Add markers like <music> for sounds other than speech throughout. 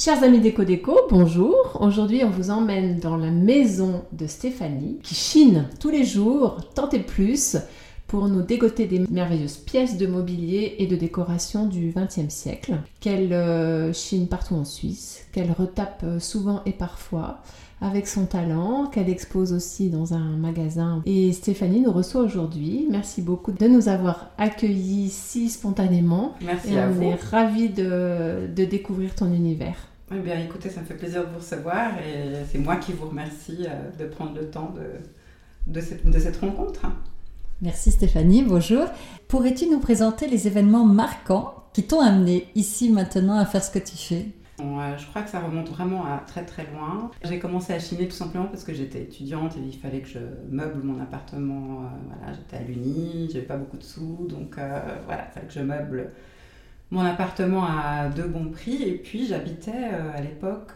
Chers amis Déco Déco, bonjour. Aujourd'hui, on vous emmène dans la maison de Stéphanie qui chine tous les jours, tant et plus, pour nous dégoter des merveilleuses pièces de mobilier et de décoration du XXe siècle, qu'elle euh, chine partout en Suisse, qu'elle retape euh, souvent et parfois avec son talent, qu'elle expose aussi dans un magasin. Et Stéphanie nous reçoit aujourd'hui. Merci beaucoup de nous avoir accueillis si spontanément. Merci et à on vous. est ravis de, de découvrir ton univers. Eh bien, écoutez, ça me fait plaisir de vous recevoir et c'est moi qui vous remercie euh, de prendre le temps de, de, cette, de cette rencontre. Merci Stéphanie, bonjour. Pourrais-tu nous présenter les événements marquants qui t'ont amené ici maintenant à faire ce que tu fais? Je crois que ça remonte vraiment à très très loin. J'ai commencé à chiner tout simplement parce que j'étais étudiante et il fallait que je meuble mon appartement. euh, voilà, j'étais à l'Uni, j'avais pas beaucoup de sous, donc euh, voilà, il fallait que je meuble mon appartement à de bons prix. Et puis j'habitais euh, à l'époque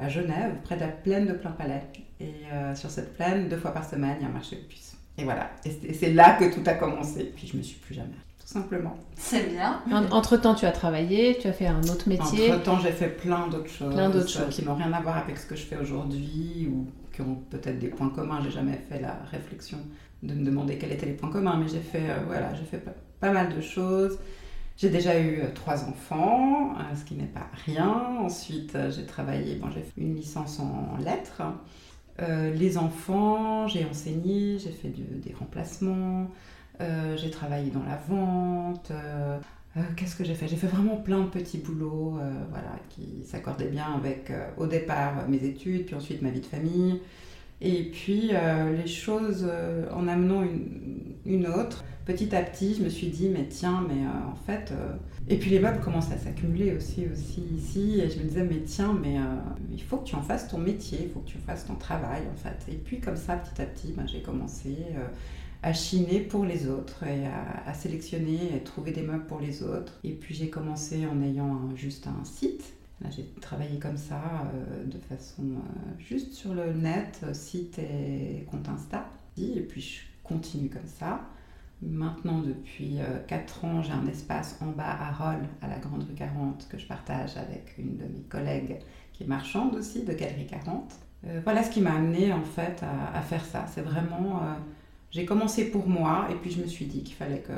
à Genève, près de la plaine de Plain-Palais. Et sur cette plaine, deux fois par semaine, il y a un marché de puces. Et voilà, et c'est- là que tout a commencé. Puis je me suis plus jamais, tout simplement. C'est bien. Entre temps, tu as travaillé, tu as fait un autre métier. Entre temps, j'ai fait plein d'autres choses, Plein d'autres euh, choses. qui n'ont rien à voir avec ce que je fais aujourd'hui ou qui ont peut-être des points communs. J'ai jamais fait la réflexion de me demander quels étaient les points communs, mais j'ai fait, euh, voilà, j'ai fait pas, pas mal de choses. J'ai déjà eu euh, trois enfants, euh, ce qui n'est pas rien. Ensuite, j'ai travaillé, bon, j'ai fait une licence en lettres. Euh, les enfants, j'ai enseigné, j'ai fait des remplacements, euh, j'ai travaillé dans la vente. euh, Qu'est-ce que j'ai fait? J'ai fait vraiment plein de petits boulots voilà, qui s'accordaient bien avec, au départ, mes études, puis ensuite ma vie de famille. Et puis, euh, les choses, euh, en amenant une, autre, petit à petit, je me suis dit, mais tiens, mais euh, en fait... Et puis les meubles commençaient à s'accumuler aussi, aussi ici, et je me disais, mais tiens, mais il faut que tu en fasses ton métier, il faut que tu fasses ton travail, en fait. Et puis, comme ça, petit à petit, ben, j'ai commencé... à chiner pour les autres et à, sélectionner et trouver des meubles pour les autres. Et puis j'ai commencé en ayant juste un site. J'ai travaillé comme ça, euh, de façon euh, juste sur le net, euh, site et compte Insta. Et puis je continue comme ça. Maintenant, depuis 4 ans, j'ai un espace en bas à Rolles, à la Grande Rue 40, que je partage avec une de mes collègues qui est marchande aussi, de Galerie 40. Euh, voilà ce qui m'a amené en fait à, à faire ça. C'est vraiment... j'ai commencé pour moi et puis je me suis dit qu'il fallait que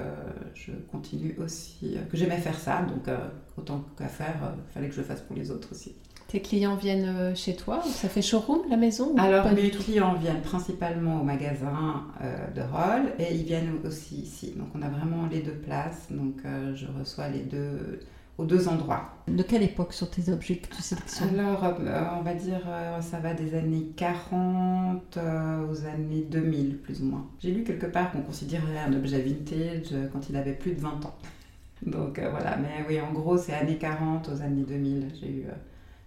je continue aussi, euh, que j'aimais faire ça, donc euh, autant qu'à faire, euh, il fallait que je le fasse pour les autres aussi. Tes clients viennent chez toi Ça fait showroom la maison ou Alors mes clients viennent principalement au magasin euh, de Roll et ils viennent aussi ici. Donc on a vraiment les deux places, donc je reçois les deux aux deux endroits. De quelle époque sont tes objets que tu sélectionnes Alors euh, on va dire euh, ça va des années 40 euh, aux années 2000 plus ou moins. J'ai lu quelque part qu'on considérait un objet vintage quand il avait plus de 20 ans. <laughs> Donc voilà, mais oui en gros c'est années 40 aux années 2000. J'ai eu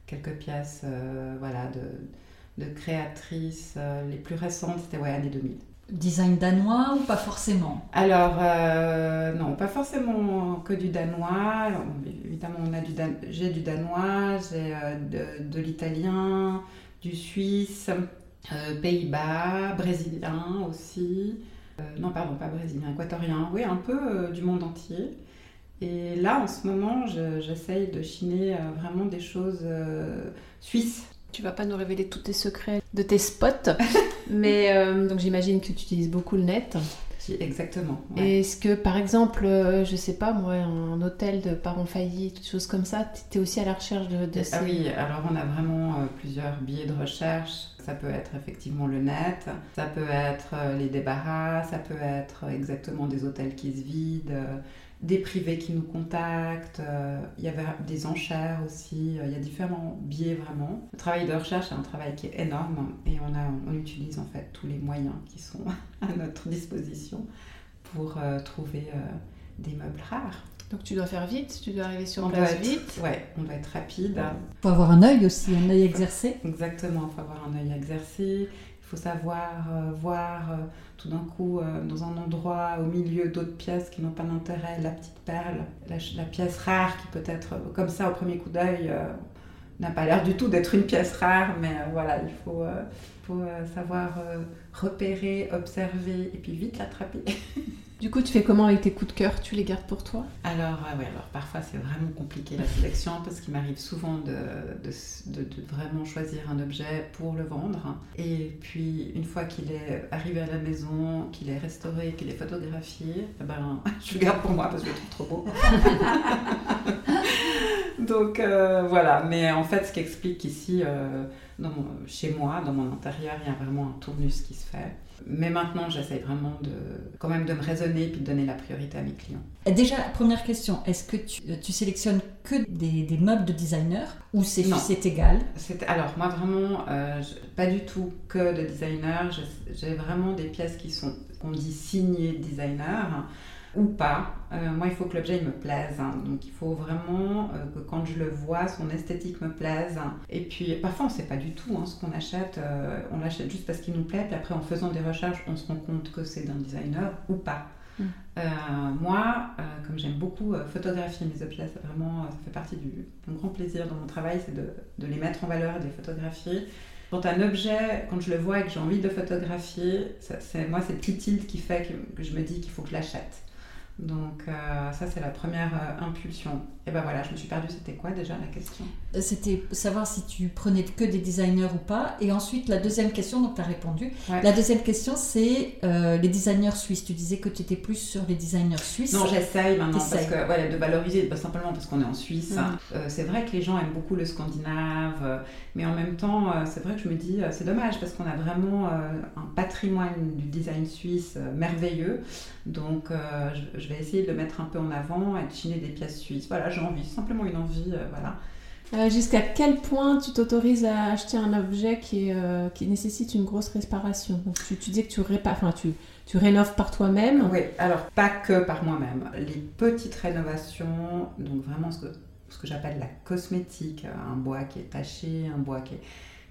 quelques pièces voilà, de, de créatrices. les plus récentes c'était ouais, années 2000. Design danois ou pas forcément Alors, euh, non, pas forcément que du danois. Évidemment, on a du dan- j'ai du danois, j'ai euh, de, de l'italien, du suisse, euh, Pays-Bas, brésilien aussi. Euh, non, pardon, pas brésilien, équatorien. Oui, un peu euh, du monde entier. Et là, en ce moment, je- j'essaye de chiner euh, vraiment des choses euh, suisses. Tu vas pas nous révéler tous tes secrets de tes spots, <laughs> mais euh, donc j'imagine que tu utilises beaucoup le net. Si, Exactement. ouais. Est-ce que par exemple, euh, je sais pas moi, un hôtel de parents faillis, toutes choses comme ça, tu es aussi à la recherche de, de ces... Ah oui, alors on a vraiment euh, plusieurs biais de recherche. Ça peut être effectivement le net, ça peut être les débarras, ça peut être exactement des hôtels qui se vident, des privés qui nous contactent. euh, Il y avait des enchères aussi. euh, Il y a différents biais vraiment. Le travail de recherche est un travail qui est énorme et on, a, on utilise en fait tous les moyens qui sont <laughs> à notre disposition pour euh, trouver euh, des meubles rares. Donc tu dois faire vite, tu dois arriver sur On place être, vite. ouais, on doit être rapide. Faut avoir un œil aussi, un œil exercé. Exactement, il faut avoir un œil exercé. Il faut savoir euh, voir euh, tout d'un coup euh, dans un endroit au milieu d'autres pièces qui n'ont pas d'intérêt, la petite perle, la, la pièce rare qui peut être comme ça au premier coup d'œil n'a pas l'air du tout d'être une pièce rare, mais voilà, il faut, faut savoir repérer, observer et puis vite l'attraper. <laughs> Du coup, tu fais comment avec tes coups de cœur? Tu les gardes pour toi? Alors, euh, ouais, alors parfois c'est vraiment compliqué la sélection parce qu'il m'arrive souvent de, de, de- de vraiment choisir un objet pour le vendre. Et puis, une fois qu'il est arrivé à la maison, qu'il est restauré, qu'il est photographié, eh ben, <laughs> je le garde pour moi parce que je le trouve trop beau. <laughs> Donc euh, voilà, mais en fait, ce qui explique qu'ici, euh, dans mon- chez moi, dans mon intérieur, il y a vraiment un tournus qui se fait. Mais maintenant, j'essaye vraiment de, quand même de me raisonner puis de donner la priorité à mes clients. Et Déjà, première question, est-ce que tu, euh, tu sélectionnes que des, des meubles de designer ou c'est égal Alors moi vraiment, euh, pas du tout que de designer. J'ai vraiment des pièces qui sont, qu'on dit signées designer ou pas. Euh, moi il faut que l'objet me plaise. hein. Donc il faut vraiment euh, que quand je le vois, son esthétique me plaise. Et puis parfois on sait pas du tout hein, ce qu'on achète. Euh, on l'achète juste parce qu'il nous plaît. Puis après en faisant des recherches, on se rend compte que c'est d'un designer ou pas. Mm. Moi, comme j'aime beaucoup photographier mes objets, c'est vraiment, ça fait partie du mon grand plaisir dans mon travail, c'est de, de les mettre en valeur et de les photographier. Quand un objet, quand je le vois et que j'ai envie de photographier, ça- c'est moi c'est le petit tilt qui fait que, que je me dis qu'il faut que je l'achète. Donc euh, ça c'est la première euh, impulsion. Et ben voilà, je me suis perdue. C'était quoi déjà la question? Euh, C'était savoir si tu prenais que des designers ou pas. Et ensuite, la deuxième question, donc tu as répondu. Ouais. La deuxième question, c'est euh, les designers suisses. Tu disais que tu étais plus sur les designers suisses. Non, j'essaye maintenant parce que ouais, de valoriser, pas simplement parce qu'on est en Suisse. Euh, c'est vrai que les gens aiment beaucoup le scandinave, mais en même temps, c'est vrai que je me dis, c'est dommage parce qu'on a vraiment un patrimoine du design suisse merveilleux. Donc, euh, je, je vais essayer de le mettre un peu en avant et de chiner des pièces suisses. Voilà, j'ai envie, simplement une envie, euh, voilà. Euh, Jusqu'à quel point tu t'autorises à acheter un objet qui, est, qui nécessite une grosse réparation Donc tu, tu dis que tu, enfin, tu, tu rénoves par toi-même. Oui, alors pas que par moi-même. Les petites rénovations, donc vraiment ce que, ce que j'appelle la cosmétique, un bois qui est taché, un bois qui est,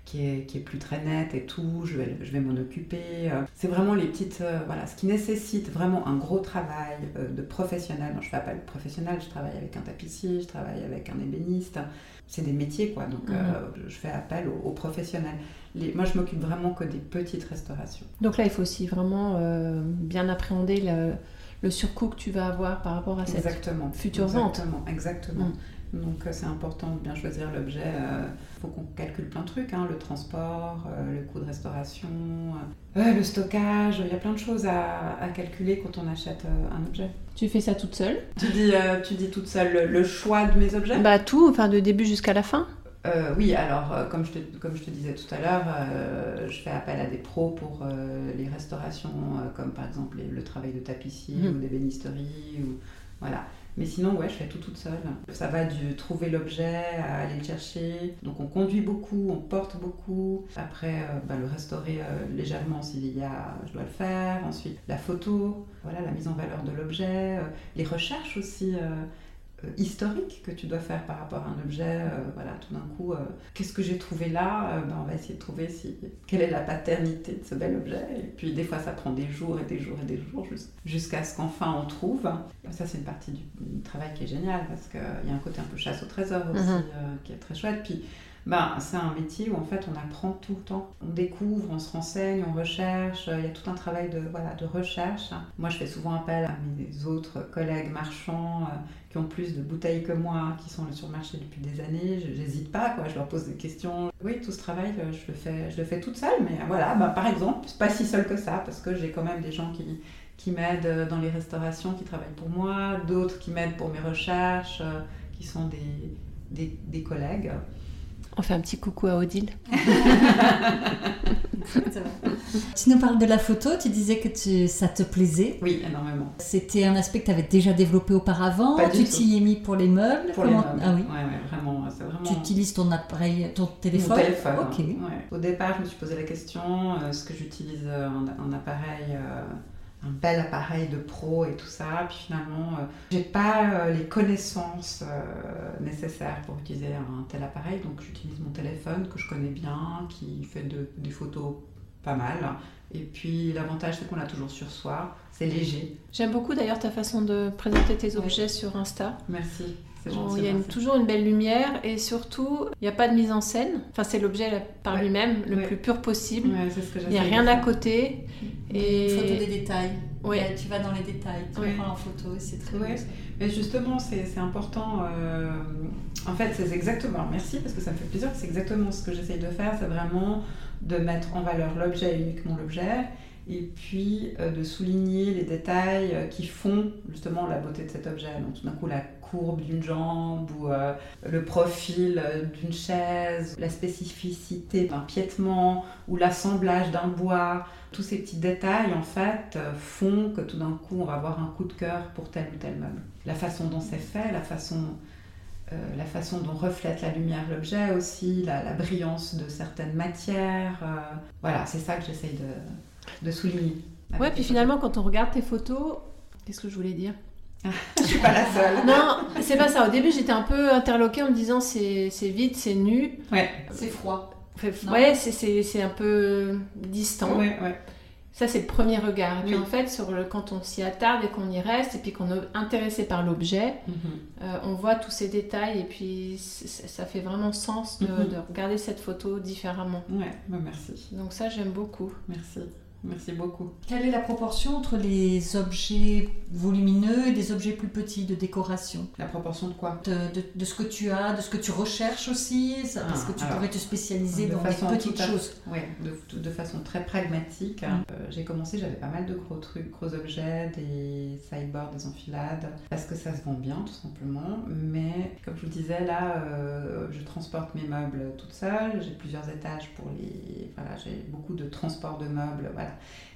qui est, qui est plus très net et tout, je vais, je vais m'en occuper. Euh, C'est vraiment les petites, euh, voilà, ce qui nécessite vraiment un gros travail euh, de professionnel. Non, je fais appel professionnel, je travaille avec un tapissier, je travaille avec un ébéniste. C'est des métiers, quoi, donc Mhm. euh, je fais appel aux, aux professionnels. Les- moi, je m'occupe vraiment que des petites restaurations. Donc là, il faut aussi vraiment bien appréhender le, le surcoût que tu vas avoir par rapport à cette Exactement. future vente. Exactement, exactement. Donc euh, c'est important de bien choisir l'objet. Il faut qu'on calcule plein de trucs, hein, le transport, euh, le coût de restauration, euh, euh, le stockage. Il y a plein de choses à, à calculer quand on achète euh, un objet. Tu fais ça toute seule? Tu dis, euh, tu dis toute seule le, le choix de mes objets? Bah tout, enfin de début jusqu'à la fin. Euh, Oui, alors euh, comme, je te, comme je te disais tout à l'heure, euh, je fais appel à des pros pour les restaurations, comme par exemple les- le travail de tapissier Mhm. ou d'ébénisterie. Ou, voilà. Mais sinon, ouais, je fais tout toute seule. Ça va du trouver l'objet à aller le chercher. Donc on conduit beaucoup, on porte beaucoup. Après, euh, bah, le restaurer euh, légèrement s'il y a, je dois le faire. Ensuite, la photo, voilà, la mise en valeur de l'objet, euh, les recherches aussi. Euh, historiques que tu dois faire par rapport à un objet, euh, voilà, tout d'un coup, euh, qu'est-ce que j'ai trouvé là ben, On va essayer de trouver si, quelle est la paternité de ce bel objet. Et puis des fois, ça prend des jours et des jours et des jours jus- jusqu'à ce qu'enfin on trouve. Ça, c'est une partie du, du travail qui est géniale parce qu'il y a un côté un peu chasse au trésor aussi Mhm. euh, qui est très chouette. Puis, ben, c'est un métier où en fait on apprend tout le temps. On découvre, on se renseigne, on recherche. Il y a tout un travail de, voilà, de recherche. Moi, je fais souvent appel à mes autres collègues marchands euh, qui ont plus de bouteilles que moi, qui sont sur le marché depuis des années. Je n'hésite pas, quoi. je leur pose des questions. Oui, tout ce travail, euh, je le fais, je le fais toute seule. Mais voilà, ben, par exemple, pas si seul que ça parce que j'ai quand même des gens qui, qui m'aident euh, dans les restaurations, qui travaillent pour moi, d'autres qui m'aident pour mes recherches, euh, qui sont des, des collègues. On fait un petit coucou à Odile. <laughs> Tu nous parles de la photo, tu disais que tu- ça te plaisait. Oui, énormément. C'était un aspect que tu avais déjà développé auparavant. Pas du tu tout. t'y es mis pour les meubles. Pour Comment- les meubles. Ah oui. Ouais, ouais, vraiment, c'est vraiment. Tu utilises ton appareil, ton Mon téléphone. téléphone. Ok. ouais. Au départ, je me suis posé la question euh, est-ce que j'utilise euh, un, un appareil, euh, un bel appareil de pro et tout ça. Puis finalement, euh, j'ai pas euh, les connaissances euh, nécessaires pour utiliser un tel appareil. Donc j'utilise mon téléphone que je connais bien, qui fait de- des photos pas mal. Et puis l'avantage, c'est qu'on l'a toujours sur soi. C'est léger. J'aime beaucoup d'ailleurs ta façon de présenter tes Ouais. objets sur Insta. Merci. Il y a une- toujours une belle lumière et surtout, il n'y a pas de mise en scène. Enfin, c'est l'objet par Ouais. lui-même, le Ouais. plus pur possible. Ouais, c'est ce que Il n'y a rien à côté. Et Une photo des détails. Ouais. Ouais, tu vas dans les détails, tu Ouais. prends en photo, et c'est très Ouais. beau. Mais justement, c'est c'est important. euh, en fait, c'est exactement. Merci parce que ça me fait plaisir. C'est exactement ce que j'essaye de faire. C'est vraiment de mettre en valeur l'objet et uniquement l'objet. Et puis euh, de souligner les détails euh, qui font justement la beauté de cet objet. Donc tout d'un coup, la courbe d'une jambe ou euh, le profil d'une chaise, la spécificité d'un piétement ou l'assemblage d'un bois. Tous ces petits détails, en fait, font que tout d'un coup, on va avoir un coup de cœur pour tel ou tel meuble. La façon dont c'est fait, la façon, la façon dont reflète la lumière l'objet aussi, la, la brillance de certaines matières. voilà, c'est ça que j'essaye de, de souligner. Ouais, puis photos. finalement, quand on regarde tes photos, qu'est-ce que je voulais dire? Je suis pas la seule. Non, c'est pas ça. Au début, j'étais un peu interloquée en me disant c'est c'est vide, c'est nu. Ouais, C'est froid. Ouais, c'est- c'est c'est un peu distant. ouais, ouais. Ça, c'est le premier regard. Et puis Oui. en fait, sur le, quand on s'y attarde et qu'on y reste, et puis qu'on est intéressé par l'objet, Mhm. euh, on voit tous ces détails, et puis ça fait vraiment sens de, Mhm. de regarder cette photo différemment. Ouais, bah merci. Donc ça, j'aime beaucoup. Merci. Merci beaucoup. Quelle est la proportion entre les objets volumineux et des objets plus petits de décoration? La proportion de quoi? De, de- de ce que tu as, de ce que tu recherches aussi, ça, parce Ah, que tu alors, pourrais te spécialiser de dans façon des petites à- choses. Oui, de, de façon très pragmatique. Mm. Euh, j'ai commencé, j'avais pas mal de gros trucs, gros objets, des sideboards, des enfilades, parce que ça se vend bien tout simplement. Mais comme je vous le disais, là, euh, je transporte mes meubles toute seule. J'ai plusieurs étages pour les. Voilà, j'ai beaucoup de transport de meubles. Voilà.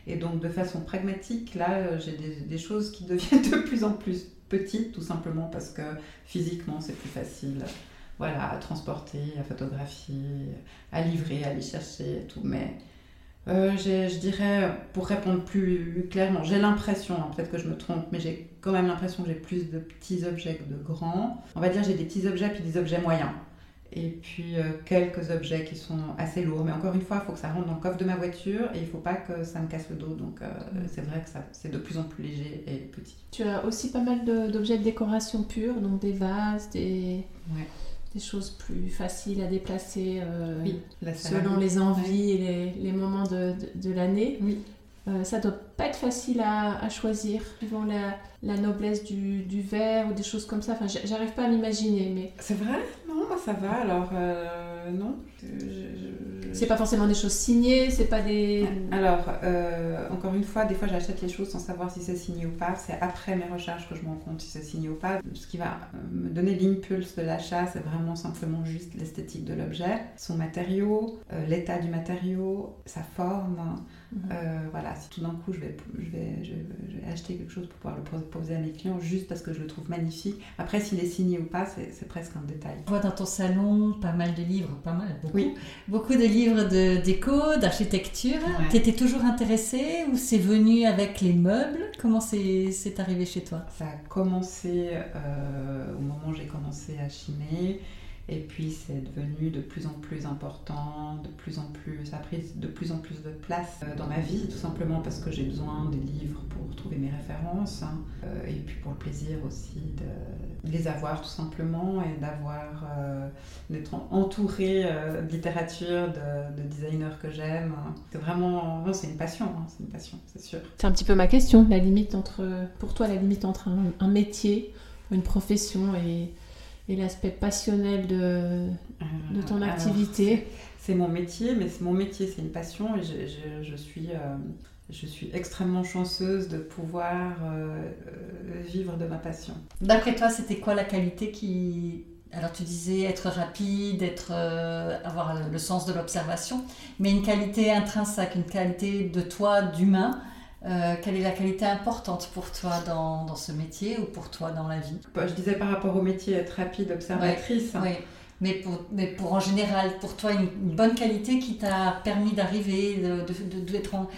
Et donc, de façon pragmatique, là, euh, j'ai des, choses qui <laughs> deviennent de plus en plus petites, tout simplement parce que physiquement, c'est plus facile. Voilà, à transporter, à photographier, à livrer, à aller chercher et tout. Mais euh, je dirais, pour répondre plus clairement, j'ai l'impression, peut-être que je me trompe, mais j'ai quand même l'impression que j'ai plus de petits objets que de grands. On va dire j'ai des petits objets puis des objets moyens. Et puis euh, quelques objets qui sont assez lourds. Mais encore une fois, il faut que ça rentre dans le coffre de ma voiture et il ne faut pas que ça me casse le dos. Donc euh, c'est vrai que c'est de plus en plus léger et petit. Tu as aussi pas mal d'objets de décoration pure, donc des vases, des, Ouais. des choses plus faciles à déplacer euh, Oui, selon les envies et les, les moments de, de- de l'année. Oui. Euh, ça doit pas être facile à, à choisir, suivant la, la noblesse du, du verre ou des choses comme ça. Enfin, j'arrive pas à m'imaginer, mais C'est vrai? Moi ça va. Alors, euh, non. Je- je- je- c'est pas forcément des choses signées, c'est pas des. Alors, euh, encore une fois, des fois j'achète les choses sans savoir si c'est signé ou pas. C'est après mes recherches que je me rends compte si c'est signé ou pas. Ce qui va euh, me donner l'impulse de l'achat, c'est vraiment simplement juste l'esthétique de l'objet, son matériau, euh, l'état du matériau, sa forme. Euh, voilà, si tout d'un coup je vais, je, vais, je, vais, je vais acheter quelque chose pour pouvoir le proposer à mes clients juste parce que je le trouve magnifique. Après, s'il est signé ou pas, c'est presque un détail. On voit dans ton salon pas mal de livres, pas mal, beaucoup. Oui. Beaucoup de livres de déco, d'architecture. Ouais. T'étais toujours intéressée ou c'est venu avec les meubles? Comment c'est c'est arrivé chez toi? Ça a commencé euh, au moment où j'ai commencé à chiner. Et puis c'est devenu de plus en plus important, de plus en plus, ça a pris de plus en plus de place euh, dans ma vie, tout simplement parce que j'ai besoin des livres pour trouver mes références, hein. Euh, et puis pour le plaisir aussi de les avoir tout simplement et d'avoir, euh, d'être en- entourée euh, de littérature, de, de designers que j'aime. C'est vraiment, c'est une passion, hein, c'est une passion, c'est sûr. C'est un petit peu ma question, la limite entre, pour toi, la limite entre un métier, une profession et, et l'aspect passionnel de, de ton Euh, Alors, activité. C'est mon métier, mais c'est mon métier, c'est une passion et je, je- je suis, euh, je suis extrêmement chanceuse de pouvoir euh, euh, vivre de ma passion. D'après toi, c'était quoi la qualité qui... Alors tu disais être rapide, être, euh, avoir le sens de l'observation, mais une qualité intrinsèque, une qualité de toi, d'humain. Euh, quelle est la qualité importante pour toi dans, dans ce métier ou pour toi dans la vie? Bah, Je disais par rapport au métier, être rapide, observatrice. Oui, mais pour, mais pour en général, pour toi, une, une bonne qualité qui t'a permis d'arriver, d'être en-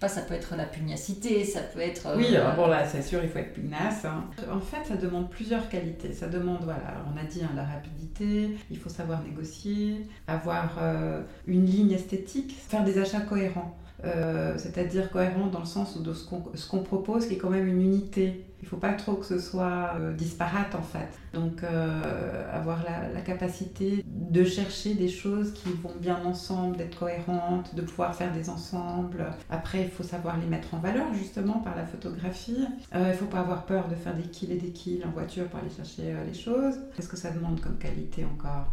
pas, ça peut être la pugnacité, ça peut être. euh, Oui, alors bon là, c'est sûr, il faut être pugnace. hein. En fait, ça demande plusieurs qualités. Ça demande, voilà, on a dit hein, la rapidité, il faut savoir négocier, avoir euh, une ligne esthétique, faire des achats cohérents. Euh, c'est-à-dire cohérent dans le sens de ce qu'on propose qui est quand même une unité. Il ne faut pas trop que ce soit euh, disparate en fait. Donc euh, avoir la, la capacité de chercher des choses qui vont bien ensemble, d'être cohérentes, de pouvoir faire des ensembles. Après, il faut savoir les mettre en valeur justement par la photographie. Il ne faut pas avoir peur de faire des kills et des kills en voiture pour aller chercher les choses. Qu'est-ce que ça demande comme qualité encore?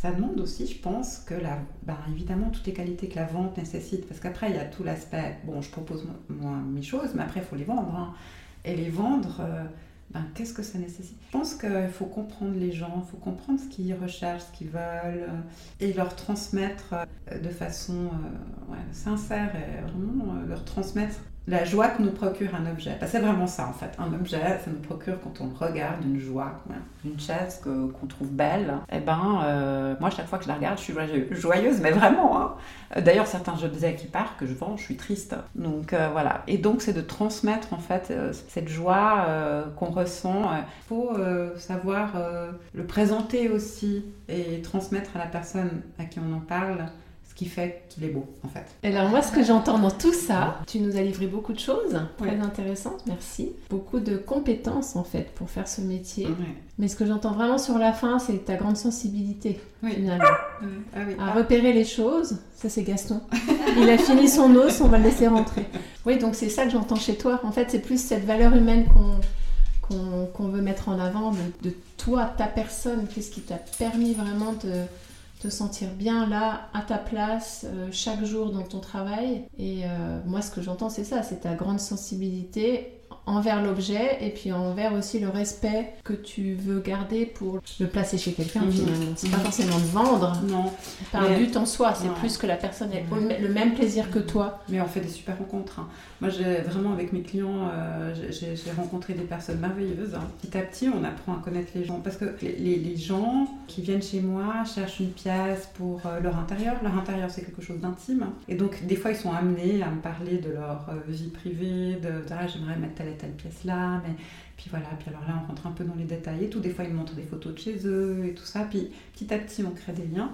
Ça demande aussi, je pense, que la, ben, évidemment toutes les qualités que la vente nécessite, parce qu'après il y a tout l'aspect, bon, je propose moi mes choses, mais après il faut les vendre. hein. Et les vendre, euh, ben, qu'est-ce que ça nécessite? Je pense qu'il faut comprendre les gens, il faut comprendre ce qu'ils recherchent, ce qu'ils veulent, euh, et leur transmettre euh, de façon sincère et vraiment leur transmettre la joie que nous procure un objet. Que c'est vraiment ça en fait. Un objet, ça nous procure quand on regarde une joie. Une chaise qu'on trouve belle. Et ben, euh, moi, chaque fois que je la regarde, je suis joyeuse, mais vraiment. hein. Euh, D'ailleurs, certains objets qui partent, que je vends, je suis triste. Donc euh, voilà. Et donc, c'est de transmettre en fait cette joie qu'on ressent. Il faut savoir le présenter aussi et transmettre à la personne à qui on en parle qui fait qu'il est beau en fait. Et alors moi, ce que j'entends dans tout ça, tu nous as livré beaucoup de choses, très Ouais. intéressantes, merci. Beaucoup de compétences en fait pour faire ce métier. Ouais. Mais ce que j'entends vraiment sur la fin, c'est ta grande sensibilité Oui. finalement. Ah oui. À repérer les choses, ça c'est Gaston. Il a fini son os, on va le laisser rentrer. Oui, donc c'est ça que j'entends chez toi. En fait, c'est plus cette valeur humaine qu'on qu'on qu'on veut mettre en avant de, de toi, ta personne. Qu'est-ce qui t'a permis vraiment de te sentir bien là, à ta place, euh, chaque jour dans ton travail. Et euh, moi, ce que j'entends, c'est ça, c'est ta grande sensibilité envers l'objet et puis envers aussi le respect que tu veux garder pour le placer chez quelqu'un Mhm. finalement. C'est pas Mhm. forcément de vendre, Non, pas un Mais- but en soi, c'est plus que la personne ait le même plaisir que toi. mais on fait des super rencontres. hein. Moi, j'ai vraiment avec mes clients, euh, j'ai- rencontré des personnes merveilleuses. hein. Petit à petit, on apprend à connaître les gens parce que les, les- les gens qui viennent chez moi cherchent une pièce pour euh, leur intérieur. Leur intérieur, c'est quelque chose d'intime. Et donc, des fois, ils sont amenés à me parler de leur euh, vie privée, de, de, ah, j'aimerais mettre telle telle pièce là, mais puis voilà, puis alors là, on rentre un peu dans les détails et tout. Des fois, ils montrent des photos de chez eux et tout ça. Puis petit à petit, on crée des liens.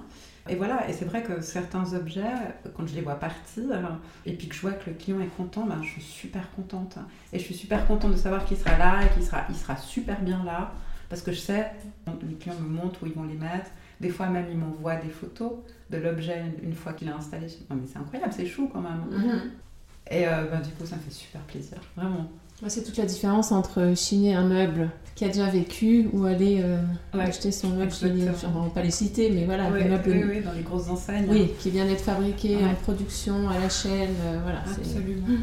Et voilà, et c'est vrai que certains objets, quand je les vois partir, et puis que je vois que le client est content, ben, je suis super contente. Et je suis super contente de savoir qu'il sera là et qu'il sera, il sera super bien là. Parce que je sais, les clients me montrent où ils vont les mettre. Des fois même, ils m'envoient des photos de l'objet une fois qu'il est installé. Non mais c'est incroyable, c'est chou quand même. Et euh, ben, du coup, ça me fait super plaisir, vraiment. C'est toute la différence entre chiner un meuble qui a déjà vécu ou aller euh, Ouais, acheter son meuble chiné. exactement. On va pas les citer, mais voilà, le meuble oui, oui, dans les grosses enseignes. oui, qui vient d'être fabriqué Ouais. en production à la chaîne. euh, voilà, Absolument. <laughs>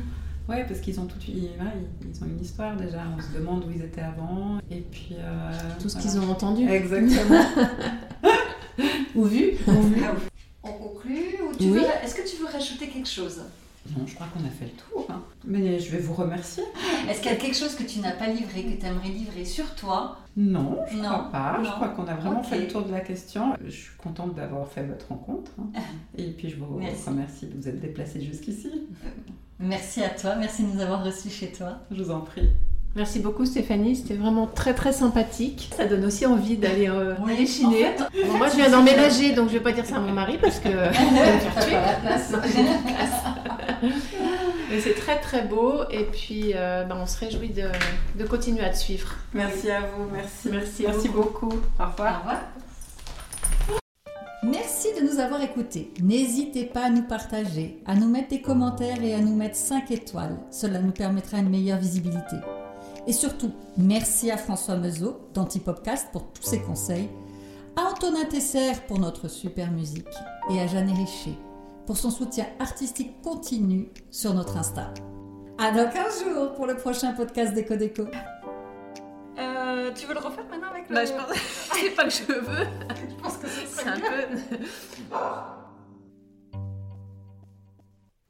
Oui, parce qu'ils ont tout, ils, ont une histoire déjà. On se demande où ils étaient avant. Et puis. euh, tout ce voilà. qu'ils ont entendu Exactement. <laughs> ou vu. Ah oui. On conclut ou tu Oui. veux... Est-ce que tu veux rajouter quelque chose? Non, je crois qu'on a fait le tour. hein. Mais je vais vous remercier. Est-ce qu'il y a quelque chose que tu n'as pas livré, que tu aimerais livrer sur toi? Non, je Non, crois pas. Je crois qu'on a vraiment fait le tour de la question. Je suis contente d'avoir fait votre rencontre. hein. <laughs> Et puis je vous Merci. remercie de vous être déplacé jusqu'ici. Merci à toi, merci de nous avoir reçus chez toi. Je vous en prie. Merci beaucoup Stéphanie, c'était vraiment très très sympathique. Ça donne aussi envie d'aller euh, Oui, chiner. en fait, Bon, moi je viens d'emménager donc je vais pas dire ça à mon mari parce que <laughs> pas la place. <laughs> mais c'est très très beau et puis euh, ben, on se réjouit de, de continuer à te suivre. Merci à vous. Merci. Merci Merci beaucoup. Au Au revoir. revoir. Merci de nous avoir écoutés. N'hésitez pas à nous partager, à nous mettre des commentaires et à nous mettre 5 étoiles. Cela nous permettra une meilleure visibilité. Et surtout, merci à François Meuseau d'Antipopcast pour tous ses conseils, à Antonin Tesser pour notre super musique et à Jeanne Richer pour son soutien artistique continu sur notre Insta. À dans 15 jours pour le prochain podcast d'Eco Déco. Euh, tu veux le refaire maintenant avec le... Bah, je pense <laughs> c'est pas que je veux. je pense que ce C'est un peu <laughs>